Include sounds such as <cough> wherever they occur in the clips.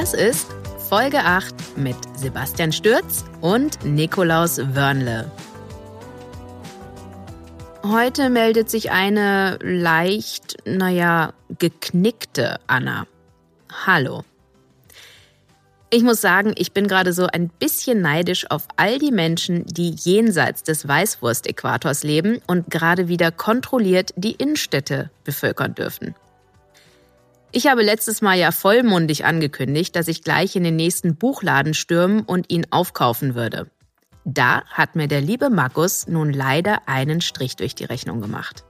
Das ist Folge 8 mit Sebastian Stürz und Nikolaus Wörnle. Heute meldet sich eine leicht, naja, geknickte Anna. Hallo. Ich muss sagen, ich bin gerade so ein bisschen neidisch auf all die Menschen, die jenseits des Weißwurst-Äquators leben und gerade wieder kontrolliert die Innenstädte bevölkern dürfen. Ich habe letztes Mal ja vollmundig angekündigt, dass ich gleich in den nächsten Buchladen stürmen und ihn aufkaufen würde. Da hat mir der liebe Markus nun leider einen Strich durch die Rechnung gemacht.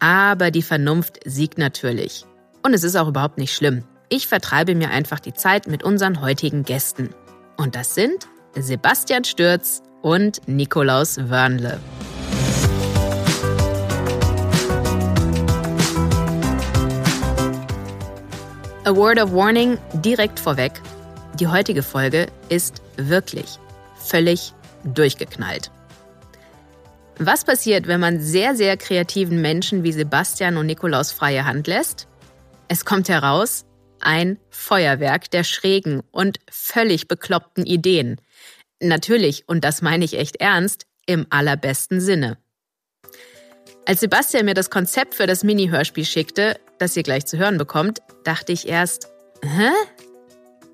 Aber die Vernunft siegt natürlich. Und es ist auch überhaupt nicht schlimm. Ich vertreibe mir einfach die Zeit mit unseren heutigen Gästen. Und das sind Sebastian Stürz und Nikolaus Wörnle. A word of warning direkt vorweg. Die heutige Folge ist wirklich völlig durchgeknallt. Was passiert, wenn man sehr, sehr kreativen Menschen wie Sebastian und Nikolaus freie Hand lässt? Es kommt heraus, ein Feuerwerk der schrägen und völlig bekloppten Ideen. Natürlich, und das meine ich echt ernst, im allerbesten Sinne. Als Sebastian mir das Konzept für das Mini-Hörspiel schickte, das ihr gleich zu hören bekommt, dachte ich erst, hä?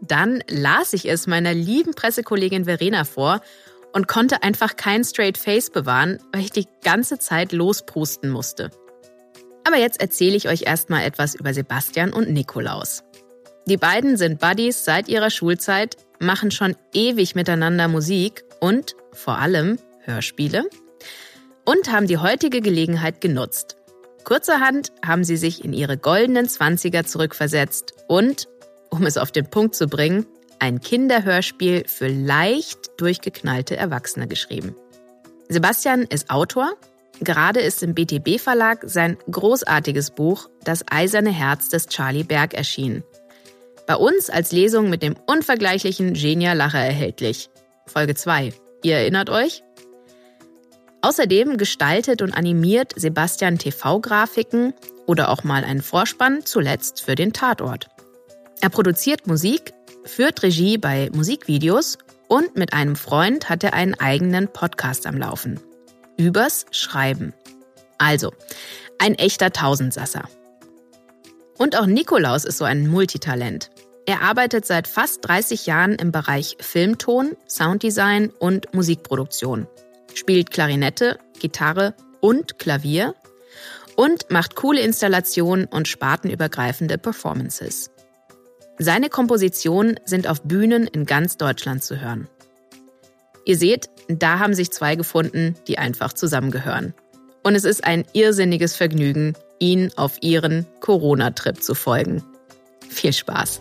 Dann las ich es meiner lieben Pressekollegin Verena vor und konnte einfach kein Straight Face bewahren, weil ich die ganze Zeit losprusten musste. Aber jetzt erzähle ich euch erstmal etwas über Sebastian und Nikolaus. Die beiden sind Buddies seit ihrer Schulzeit, machen schon ewig miteinander Musik und vor allem Hörspiele und haben die heutige Gelegenheit genutzt. Kurzerhand haben sie sich in ihre goldenen Zwanziger zurückversetzt und, um es auf den Punkt zu bringen, ein Kinderhörspiel für leicht durchgeknallte Erwachsene geschrieben. Sebastian ist Autor. Gerade ist im BTB Verlag sein großartiges Buch Das eiserne Herz des Charlie Berg erschienen. Bei uns als Lesung mit dem unvergleichlichen Genia Lacher erhältlich. Folge 2. Ihr erinnert euch? Außerdem gestaltet und animiert Sebastian TV-Grafiken oder auch mal einen Vorspann, zuletzt für den Tatort. Er produziert Musik, führt Regie bei Musikvideos und mit einem Freund hat er einen eigenen Podcast am Laufen. Übers Schreiben. Also, ein echter Tausendsasser. Und auch Nikolaus ist so ein Multitalent. Er arbeitet seit fast 30 Jahren im Bereich Filmton, Sounddesign und Musikproduktion spielt Klarinette, Gitarre und Klavier und macht coole Installationen und spartenübergreifende Performances. Seine Kompositionen sind auf Bühnen in ganz Deutschland zu hören. Ihr seht, da haben sich zwei gefunden, die einfach zusammengehören. Und es ist ein irrsinniges Vergnügen, ihnen auf ihren Corona-Trip zu folgen. Viel Spaß!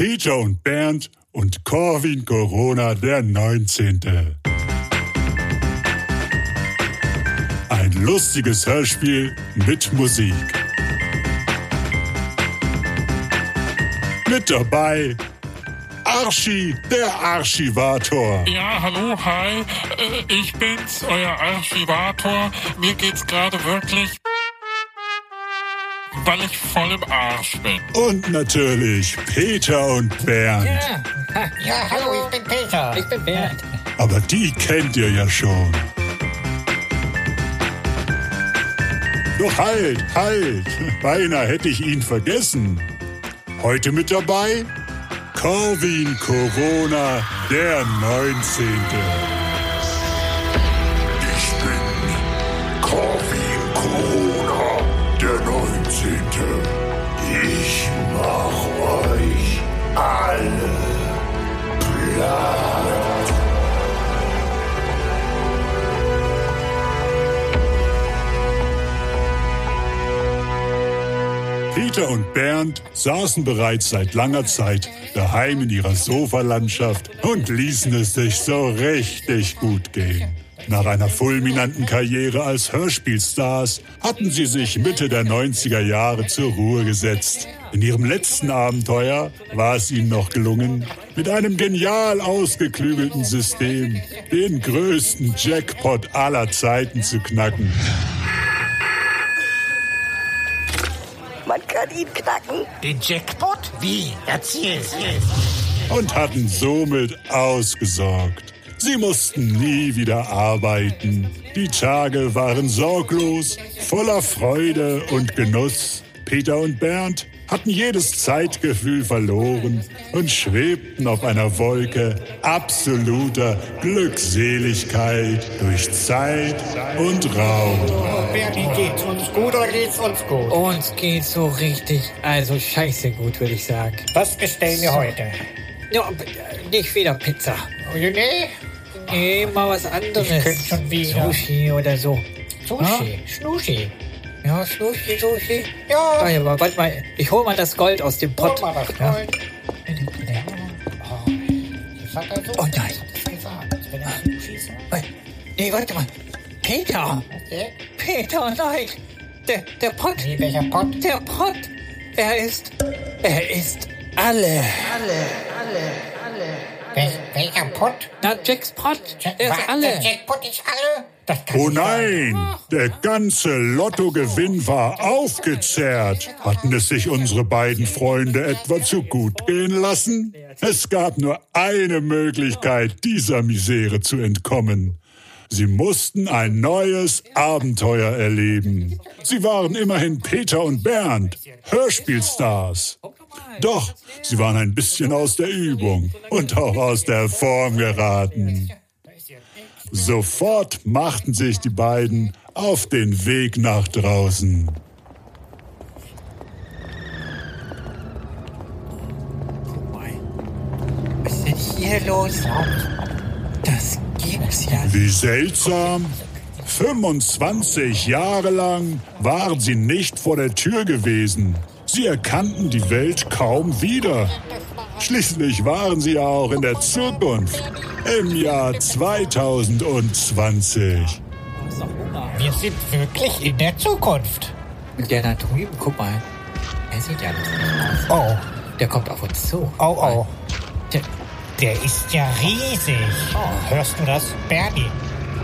Peter und Bernd und Corwin Corona der 19. Ein lustiges Hörspiel mit Musik. Mit dabei Archi, der Archivator. Ja, hallo, hi. Äh, ich bin's, euer Archivator. Mir geht's gerade wirklich weil ich voll im Arsch bin. Und natürlich Peter und Bernd. Ja, ja hallo, ich bin Peter. Ich bin Bernd. Aber die kennt ihr ja schon. Doch halt, halt. Beinahe hätte ich ihn vergessen. Heute mit dabei Corwin Corona, der 19. Leute, ich mach euch alle platt. Peter und Bernd saßen bereits seit langer Zeit daheim in ihrer Sofalandschaft und ließen es sich so richtig gut gehen. Nach einer fulminanten Karriere als Hörspielstars hatten sie sich Mitte der 90er Jahre zur Ruhe gesetzt. In ihrem letzten Abenteuer war es ihnen noch gelungen, mit einem genial ausgeklügelten System den größten Jackpot aller Zeiten zu knacken. Man kann ihn knacken. Den Jackpot? Wie? Erzähl. und hatten somit ausgesorgt. Sie mussten nie wieder arbeiten. Die Tage waren sorglos, voller Freude und Genuss. Peter und Bernd hatten jedes Zeitgefühl verloren und schwebten auf einer Wolke absoluter Glückseligkeit durch Zeit und Raum. Bernie, geht's uns gut oder geht's uns gut? Uns geht's so richtig, also scheiße gut, würde ich sagen. Was bestellen wir heute? Ja, b- nicht wieder Pizza. Oh, nee, Nee, mal was anderes. Ich könnte schon wieder. Sushi oder so. Sushi. Ja? Schnushi. Ja, Schnushi, Sushi. Ja. Ah, ja, aber warte mal, ich hol mal das Gold aus dem hol Pott. mal das Ja. Gold. Oh, Oh nein. Nee, warte mal. Peter! Peter, nein! Der, der Pott! Wie, welcher Pott? Der Pott! Er ist. Er ist alle. Wel welcher Pott? Na, Jacks Pott. Er ist alle. Der Jackpot ist alle? Das kann Oh nein, der ganze Lottogewinn war aufgezehrt. Hatten es sich unsere beiden Freunde etwa zu gut gehen lassen? Es gab nur eine Möglichkeit, dieser Misere zu entkommen. Sie mussten ein neues Abenteuer erleben. Sie waren immerhin Peter und Bernd, Hörspielstars. Doch, sie waren ein bisschen aus der Übung und auch aus der Form geraten. Sofort machten sich die beiden auf den Weg nach draußen. Was ist denn hier los? Das gibt's ja. Wie seltsam. 25 Jahre lang waren sie nicht vor der Tür gewesen. Sie erkannten die Welt kaum wieder. Schließlich waren sie ja auch in der Zukunft, im Jahr 2020. Wir sind wirklich in der Zukunft. Der da drüben, guck mal. Er sieht ja lustig aus. Oh, Der kommt auf uns zu. oh, oh. Der, Der ist ja riesig. Oh, hörst du das, Bernie?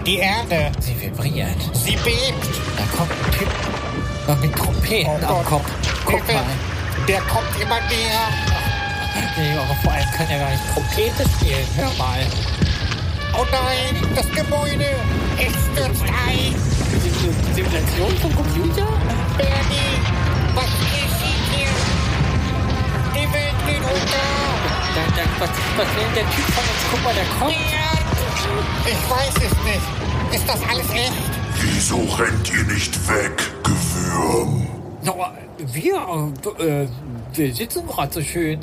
Die Erde, sie vibriert. sie bebt. Da kommt ein Typ äh, mit Trompeten Oh am. Kopf. Guck mal. Der kommt immer näher. Nee, aber vor allem kann er gar nicht Trompete spielen. Hör mal. Oh nein, das Gebäude. Es stürzt ein. Sim- Simulation vom Computer? Bernie, was geschieht hier? Die Welt geht unter. Da, da, was, was will der Typ von uns? Guck mal, der kommt. Ich weiß es nicht. Ist das alles echt? Wieso rennt ihr nicht weg, wir, äh, wir sitzen gerade so schön.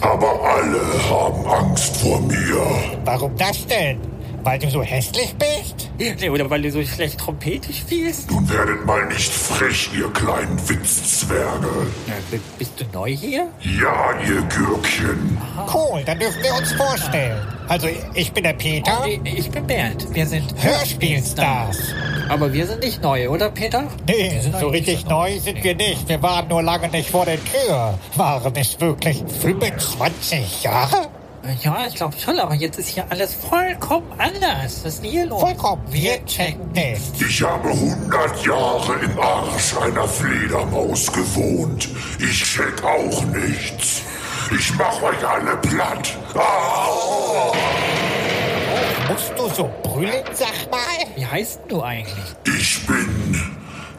Aber alle haben Angst vor mir. Warum das denn? Weil du so hässlich bist? Nee, oder weil du so schlecht Trompete spielst? Nun werdet mal nicht frech, ihr kleinen Witzzwerge. Ja, bist du neu hier? Ja, ihr Gürkchen. Cool, dann dürfen wir uns vorstellen. Also, ich bin der Peter. Ich, ich bin Bernd. Wir sind Hörspielstars. Aber wir sind nicht neu, oder Peter? Nee, so richtig neu sind wir nicht. Wir waren nur lange nicht vor der Tür. Waren es wirklich 25 Jahre? Ja, ich glaube schon, aber jetzt ist hier alles vollkommen anders. Was ist denn hier los? Vollkommen. Wir checken nicht. Ich habe 100 Jahre im Arsch einer Fledermaus gewohnt. Ich check auch nichts. Ich mach euch alle platt. Ah! Musst du so brüllen, sag mal? Wie heißt du eigentlich? Ich bin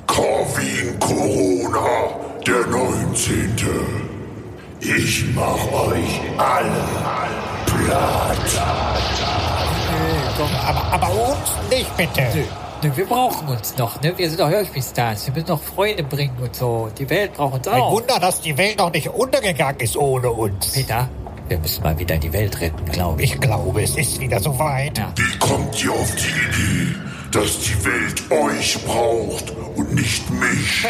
Corvin Corona, der 19. Ich mach euch alle platt. Aber, aber uns nicht, bitte. Ne, wir brauchen uns noch, ne? Wir sind doch Hörspielstars. Wir müssen noch Freude bringen und so. Die Welt braucht uns Ein auch. Wunder, dass die Welt noch nicht untergegangen ist ohne uns. Peter, wir müssen mal wieder die Welt retten, glaube ich. Ich glaube, es ist wieder soweit. Ja. Wie kommt ihr auf die Idee, dass die Welt euch braucht und nicht mich?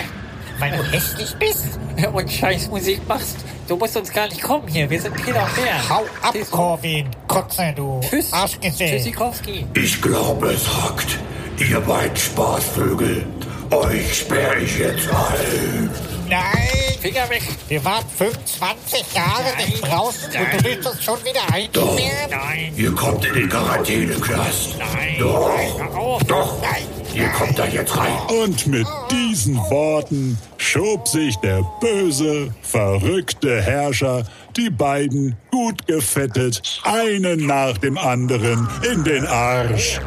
Weil du hässlich bist? <laughs> Und scheiß Musik machst. Du musst uns gar nicht kommen hier. Wir sind Peter und Bär. Hau ab, Siehst du? Corwin. Kotze, du. Tschüss. Arschgesicht. Tschüssikowski. Ich glaube, es hackt. Ihr beiden Spaßvögel. Euch sperre ich jetzt ein. Nein. Finger weg. Wir waren 25 Jahre nicht draußen und du willst uns schon wieder einsperren? Nein. Ihr kommt in den Quarantäneknast. Nein. Doch. Auf. Doch. Nein. Ihr kommt da jetzt rein. Und mit diesen Worten schob sich der böse, verrückte Herrscher die beiden gut gefettet, einen nach dem anderen in den Arsch.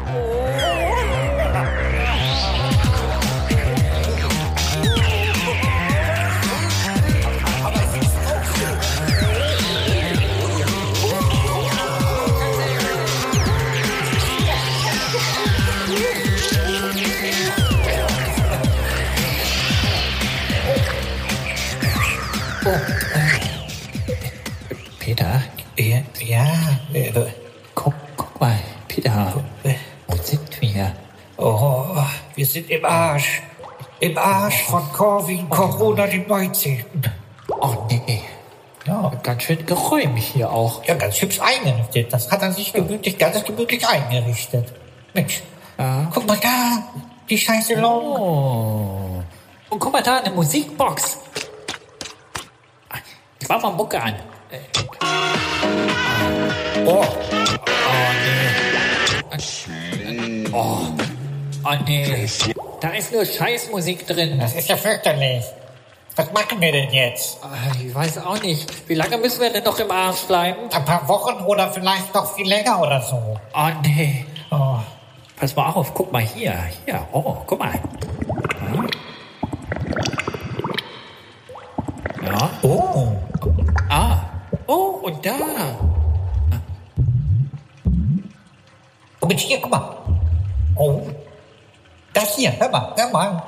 Sind im Arsch. Im Arsch von Corwin Corona dem 19. Oh nee. Ja, ganz schön geräumig hier auch. Ja, ganz hübsch eingerichtet. Das hat er sich gemütlich, ganz gemütlich eingerichtet. Mensch, guck mal da. Die scheiße Long. Oh. Und guck mal da, eine Musikbox. Ich mach mal Mucke an. Äh, Oh, Oh, oh nee. Da ist nur Scheißmusik drin. das ist ja fürchterlich. Was machen wir denn jetzt? Ah, Ich weiß auch nicht. Wie lange müssen wir denn noch im Arsch bleiben? Ein paar Wochen oder vielleicht noch viel länger oder so. Oh nee. Oh. Pass mal auf, guck mal hier. Hier, oh, guck mal. Ja. Oh. Ah. Oh, und da. Und mit hier, guck mal. Hier, hör mal, hör mal.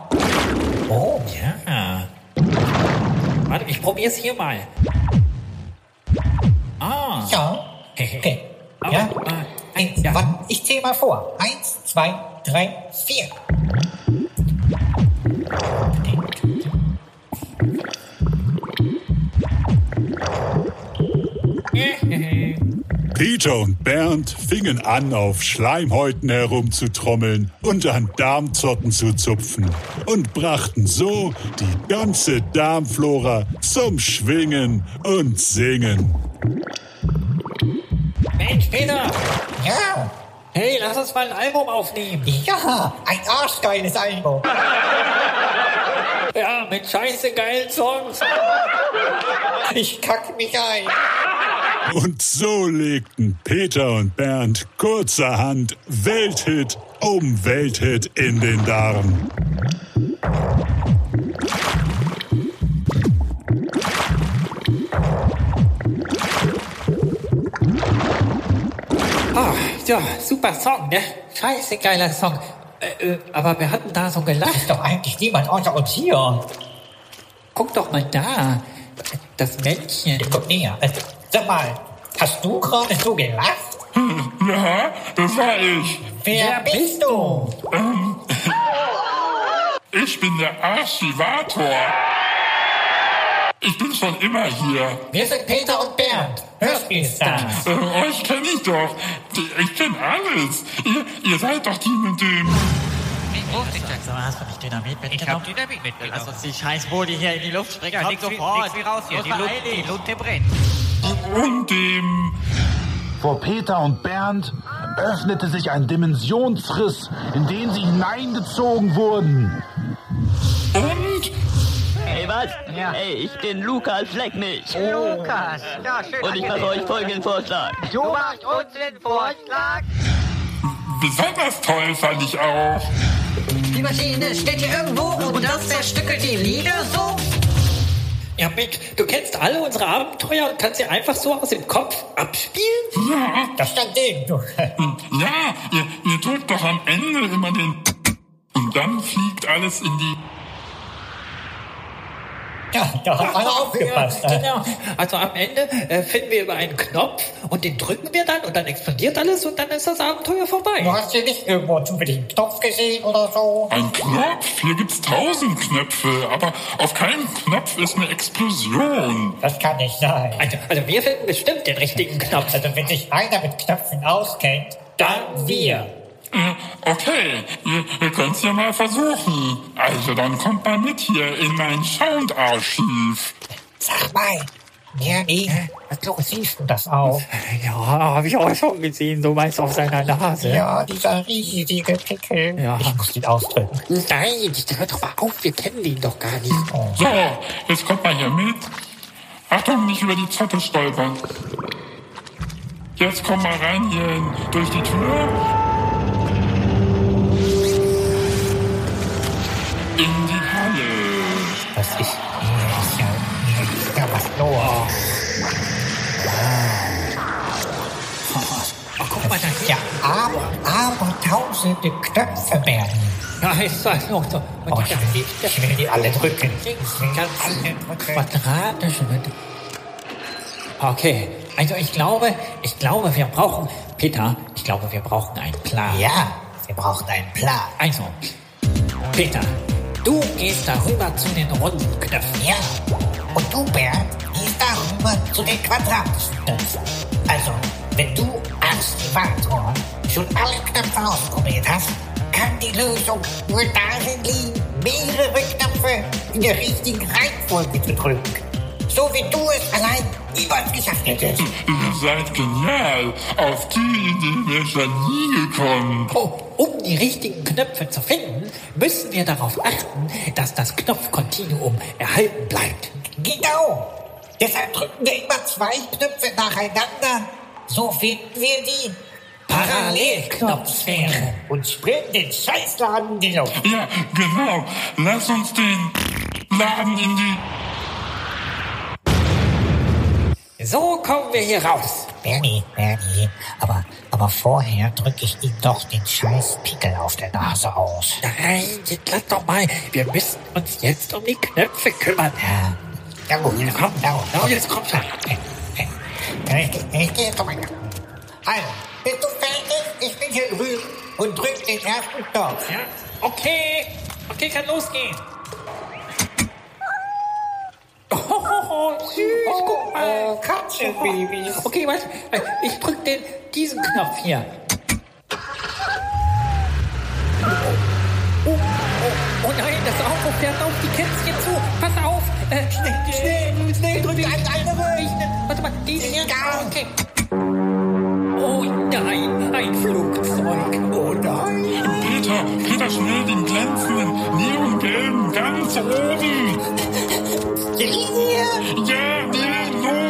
Oh. Ja. Warte, ich probier's hier mal. Ah. Ja. Okay. Ja. Ah, Eins, ja. warte, ich zähle mal vor. Eins, zwei, drei, vier. Peter und Bernd fingen an, auf Schleimhäuten herumzutrommeln und an Darmzotten zu zupfen und brachten so die ganze Darmflora zum Schwingen und Singen. Mensch, Peter. Ja. Hey, lass uns mal ein Album aufnehmen. Ja, ein arschgeiles Album. Ja, mit scheiße geilen Songs. Ich kacke mich ein. Und so legten Peter und Bernd kurzerhand Welthit um Welthit in den Darm. Ah, ja, super Song, ne? Scheiße geiler Song. Äh, äh, aber wir hatten da so gelacht. Ist doch eigentlich niemand außer uns hier. Guck doch mal da. Das Männchen. Guck näher. Äh, Sag mal, hast du gerade so gelacht? Ja, das war ich. Wer, bist du? Ich bin der Archivator. Ich bin schon immer hier. Wir sind Peter und Bernd. Hörspielstars. Äh, euch kenne ich doch. Ich kenne alles. Ihr, ihr seid doch die mit dem... So, hast du nicht Dynamit mitgenommen? Ich hab Dynamit mitgenommen. Lass uns die scheiß Bodi hier in die Luft springen. Ja, Kommt sofort. Wie raus hier. Die, Lu die Lunte brennt. Und dem... Vor Peter und Bernd öffnete sich ein Dimensionsriss, in den sie hineingezogen wurden. Und... Hey, was? Hey, ich bin Lukas Fleckmich. Lukas. Ja, schön. Und ich mache euch folgenden Vorschlag. Du machst uns den Vorschlag. Besonders toll fand ich auch. Die Maschine steht hier irgendwo und das zerstückelt die Lieder so. Ja, Mick, du kennst alle unsere Abenteuer und kannst sie einfach so aus dem Kopf abspielen? Ja, Das stand dem, du. ja, ihr, ihr drückt doch am Ende immer den... Und dann fliegt alles in die... <laughs> Ja, da hat einer aufgepasst. Ja, genau. Also am Ende äh, finden wir über einen Knopf und den drücken wir dann und dann explodiert alles und dann ist das Abenteuer vorbei. Du hast hier nicht irgendwo zufällig einen Knopf gesehen oder so? Ein Knopf? Hier gibt's tausend Knöpfe, aber auf keinem Knopf ist eine Explosion. Das kann nicht sein. Also, also wir finden bestimmt den richtigen Knopf. Also wenn sich einer mit Knöpfen auskennt, dann wir. Okay, ihr, ihr könnt's ja mal versuchen. Also dann kommt mal mit hier in mein Soundarchiv. Sag mal, Bernie, so siehst du das auch? <laughs> Ja, habe ich auch schon gesehen, so meist auf seiner Nase. Ja, dieser riesige Pickel. Ja. Ich muss ihn ausdrücken. Nein, hör doch mal auf, wir kennen ihn doch gar nicht. So, jetzt kommt mal hier mit. Achtung, nicht über die Zotte stolpern. Jetzt komm mal rein hier durch die Tür. In die Halle. Das ist, ist ja, ist ja was los. Ach, guck mal da Ja, aber, aber tausende Knöpfe, Bernie. Ja, ist das noch so. Und Oh, ich will die, ich will die alle drücken. Links, will alle drücken. quadratisch. Okay, also ich glaube, ich glaube, wir brauchen, Peter, ich glaube, wir brauchen einen Plan. Ja, wir brauchen einen Plan. Also, Peter, du gehst darüber zu den runden Knöpfen. Ja, und du, Bernd, gehst darüber zu den quadratischen Knöpfen. Also, wenn du als Privator schon alle Knöpfe ausprobiert hast, kann die Lösung nur darin liegen, mehrere Knöpfe in der richtigen Reihenfolge zu drücken. So wie du es allein niemals geschafft hättest. Ihr seid genial. Auf die Idee wäre ich ja nie gekommen. Oh, um die richtigen Knöpfe zu finden, müssen wir darauf achten, dass das Knopfkontinuum erhalten bleibt. Genau. Deshalb drücken wir immer zwei Knöpfe nacheinander. So finden wir die Parallelknopfsphäre. und springen den Scheißladen in die Luft. Ja, genau. Lass uns den Laden in die... So kommen wir hier raus. Bernie, Bernie, aber, aber vorher drücke ich ihm doch den scheiß Pickel auf der Nase aus. Nein, jetzt lass doch mal. Wir müssen uns jetzt um die Knöpfe kümmern. Ja, ja gut, Ja, komm, ja, gut. ja, jetzt komm schon. Ich, ich gehe jetzt mal. Also, bist du fertig? Ich bin hier drüben und drück den ersten Knopf. Ja, okay. Okay, kann losgehen. Oh, süß, guck mal. Katzenbabys. Okay, was? Ich drück den, diesen Knopf hier. Oh, oh, oh nein, das Auto fährt auf die Kätzchen zu. Pass auf. Äh, schnell, schnell, schnell drück Ein andere. Ich, warte mal, diesen hier. Okay. Oh nein, ein Flugzeug. Oh nein. Peter, Peter, schnell den glänzenden, neongelben ganz oben. Nee,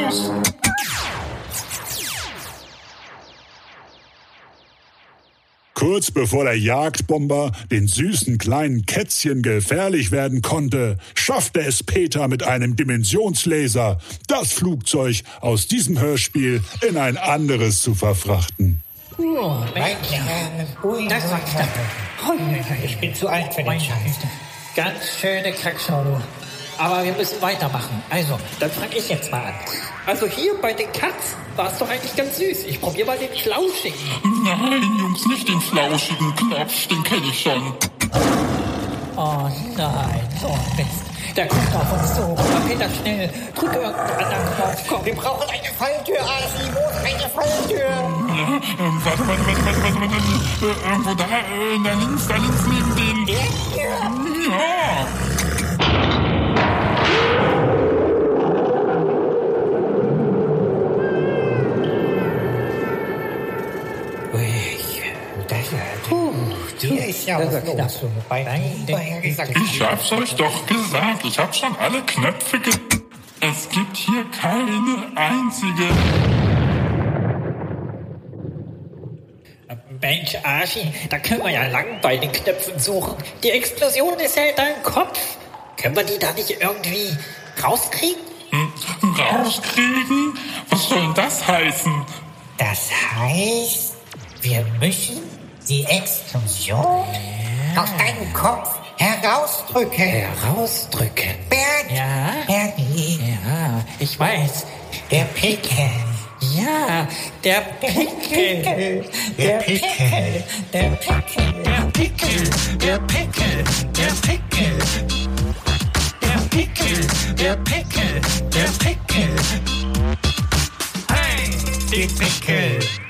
los. Kurz bevor der Jagdbomber den süßen kleinen Kätzchen gefährlich werden konnte, schaffte es Peter mit einem Dimensionslaser, das Flugzeug aus diesem Hörspiel in ein anderes zu verfrachten. Oh, Das war knapp. Ich bin zu alt für den Scheiß. Ganz schöne Kackshow, du. Aber wir müssen weitermachen. Also, dann fange ich jetzt mal an. Also hier bei den Katzen war es doch eigentlich ganz süß. Ich probiere mal den Flauschigen. Nein, Jungs, nicht den flauschigen Knopf, den kenne ich schon. Oh nein, oh Mist. Der kommt auf uns zu. Aber Peter, schnell, drück irgendeinen anderen Knopf. Komm, Wir brauchen eine Falltür, Asi. Wo ist eine Falltür? Ja, ähm, warte, warte, warte, warte, warte, warte. Äh, irgendwo da, äh, da links, da links neben den. Ja. Hier ja was los. Bei gesagt. Ich hab's euch doch gesagt. Ich hab schon alle Knöpfe ge... Es gibt hier keine einzige... Mensch, Archie, da können wir ja lang bei den Knöpfen suchen. Die Explosion ist ja in deinem Kopf. Können wir die da nicht irgendwie rauskriegen? Hm, rauskriegen? Was soll denn das heißen? Das heißt, wir müssen die Explosion aus deinem Kopf herausdrücken. Herausdrücken. Bert. Ja? Bernie. Ja, ich weiß. Der Pickel. Ja, der Pickel. Der Pickel. Der Pickel. Der Pickel, der Pickel, der Pickel. Der Pickel, der Pickel, der Pickel. Hey, den Pickel.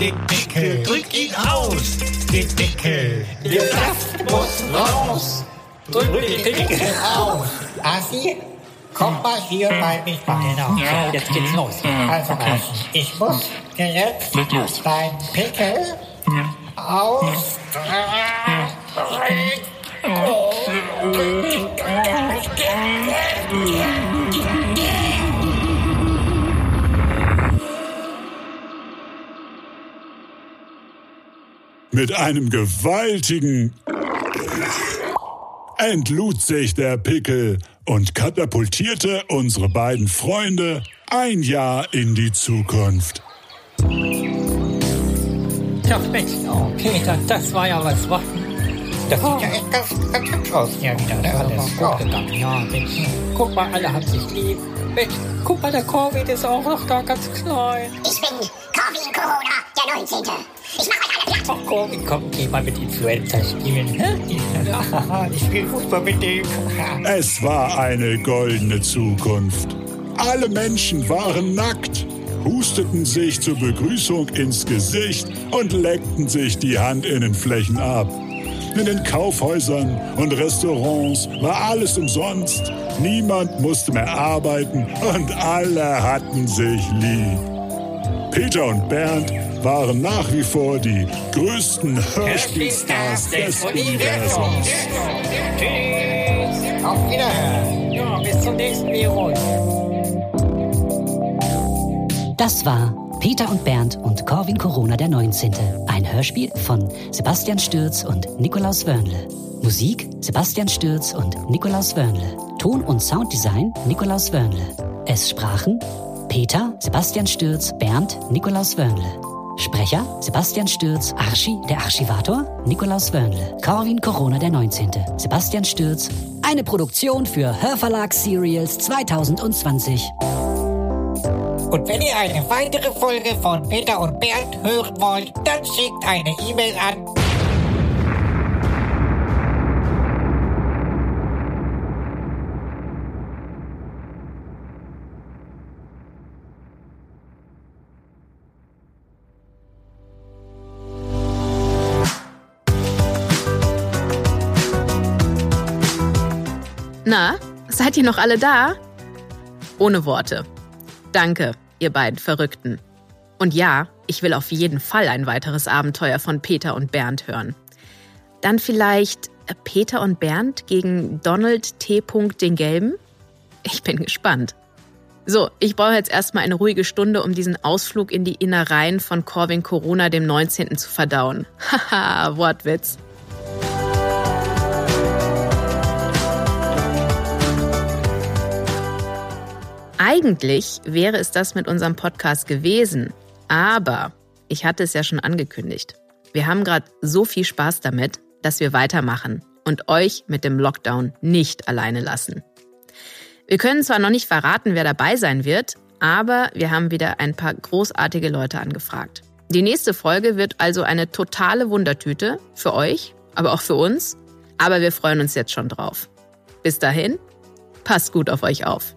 Den Pickel. Drück ihn aus, den Pickel. Der Saft muss raus. Drück den Pickel aus. Assi, komm mal hier bei mich rein. Genau, Ja, jetzt geht's los. Also, Assi, ich muss dir jetzt dein Pickel aus. Mit einem gewaltigen entlud sich der Pickel und katapultierte unsere beiden Freunde ein Jahr in die Zukunft. Ja, Mensch, oh, Peter, das war ja was, wa? Das Sieht ja echt ganz, ganz hübsch aus hier wieder. ne? alles gut gegangen. Ja, Mensch, guck mal, alle haben sich lieb. Mensch, guck mal, der Covid ist auch noch da ganz klein. Ich bin Corvin Corona, der 19. Ich mach euch alle platt. Ach, Covid, komm, geh mal mit Influenza spielen. Ich spiele Fußball mit dem. <laughs> Es war eine goldene Zukunft. Alle Menschen waren nackt, husteten sich zur Begrüßung ins Gesicht und leckten sich die Handinnenflächen ab. In den Kaufhäusern und Restaurants war alles umsonst. Niemand musste mehr arbeiten und alle hatten sich lieb. Peter und Bernd waren nach wie vor die größten Hörspielstars des Universums. Tschüss. Auf Wiederhören. Ja, bis zum nächsten Virus. Das war Peter und Bernd und Corvin Corona der 19. Ein Hörspiel von Sebastian Stürz und Nikolaus Wörnle. Musik Sebastian Stürz und Nikolaus Wörnle. Ton- und Sounddesign Nikolaus Wörnle. Es sprachen Peter, Sebastian Stürz, Bernd, Nikolaus Wörnle. Sprecher Sebastian Stürz, Archi, der Archivator, Nikolaus Wörnle. Corvin Corona der 19. Sebastian Stürz. Eine Produktion für Hörverlag Serials 2020. Und wenn ihr eine weitere Folge von Peter und Bernd hören wollt, dann schickt eine E-Mail an Na, seid ihr noch alle da? Ohne Worte. Danke, ihr beiden Verrückten. Und ja, ich will auf jeden Fall ein weiteres Abenteuer von Peter und Bernd hören. Dann vielleicht äh, Peter und Bernd gegen Donald T. den Gelben? Ich bin gespannt. So, ich brauche jetzt erstmal eine ruhige Stunde, um diesen Ausflug in die Innereien von Corvin Corona dem 19. zu verdauen. <laughs> Haha, Wortwitz. Eigentlich wäre es das mit unserem Podcast gewesen, aber ich hatte es ja schon angekündigt. Wir haben gerade so viel Spaß damit, dass wir weitermachen und euch mit dem Lockdown nicht alleine lassen. Wir können zwar noch nicht verraten, wer dabei sein wird, aber wir haben wieder ein paar großartige Leute angefragt. Die nächste Folge wird also eine totale Wundertüte für euch, aber auch für uns. Aber wir freuen uns jetzt schon drauf. Bis dahin, passt gut auf euch auf.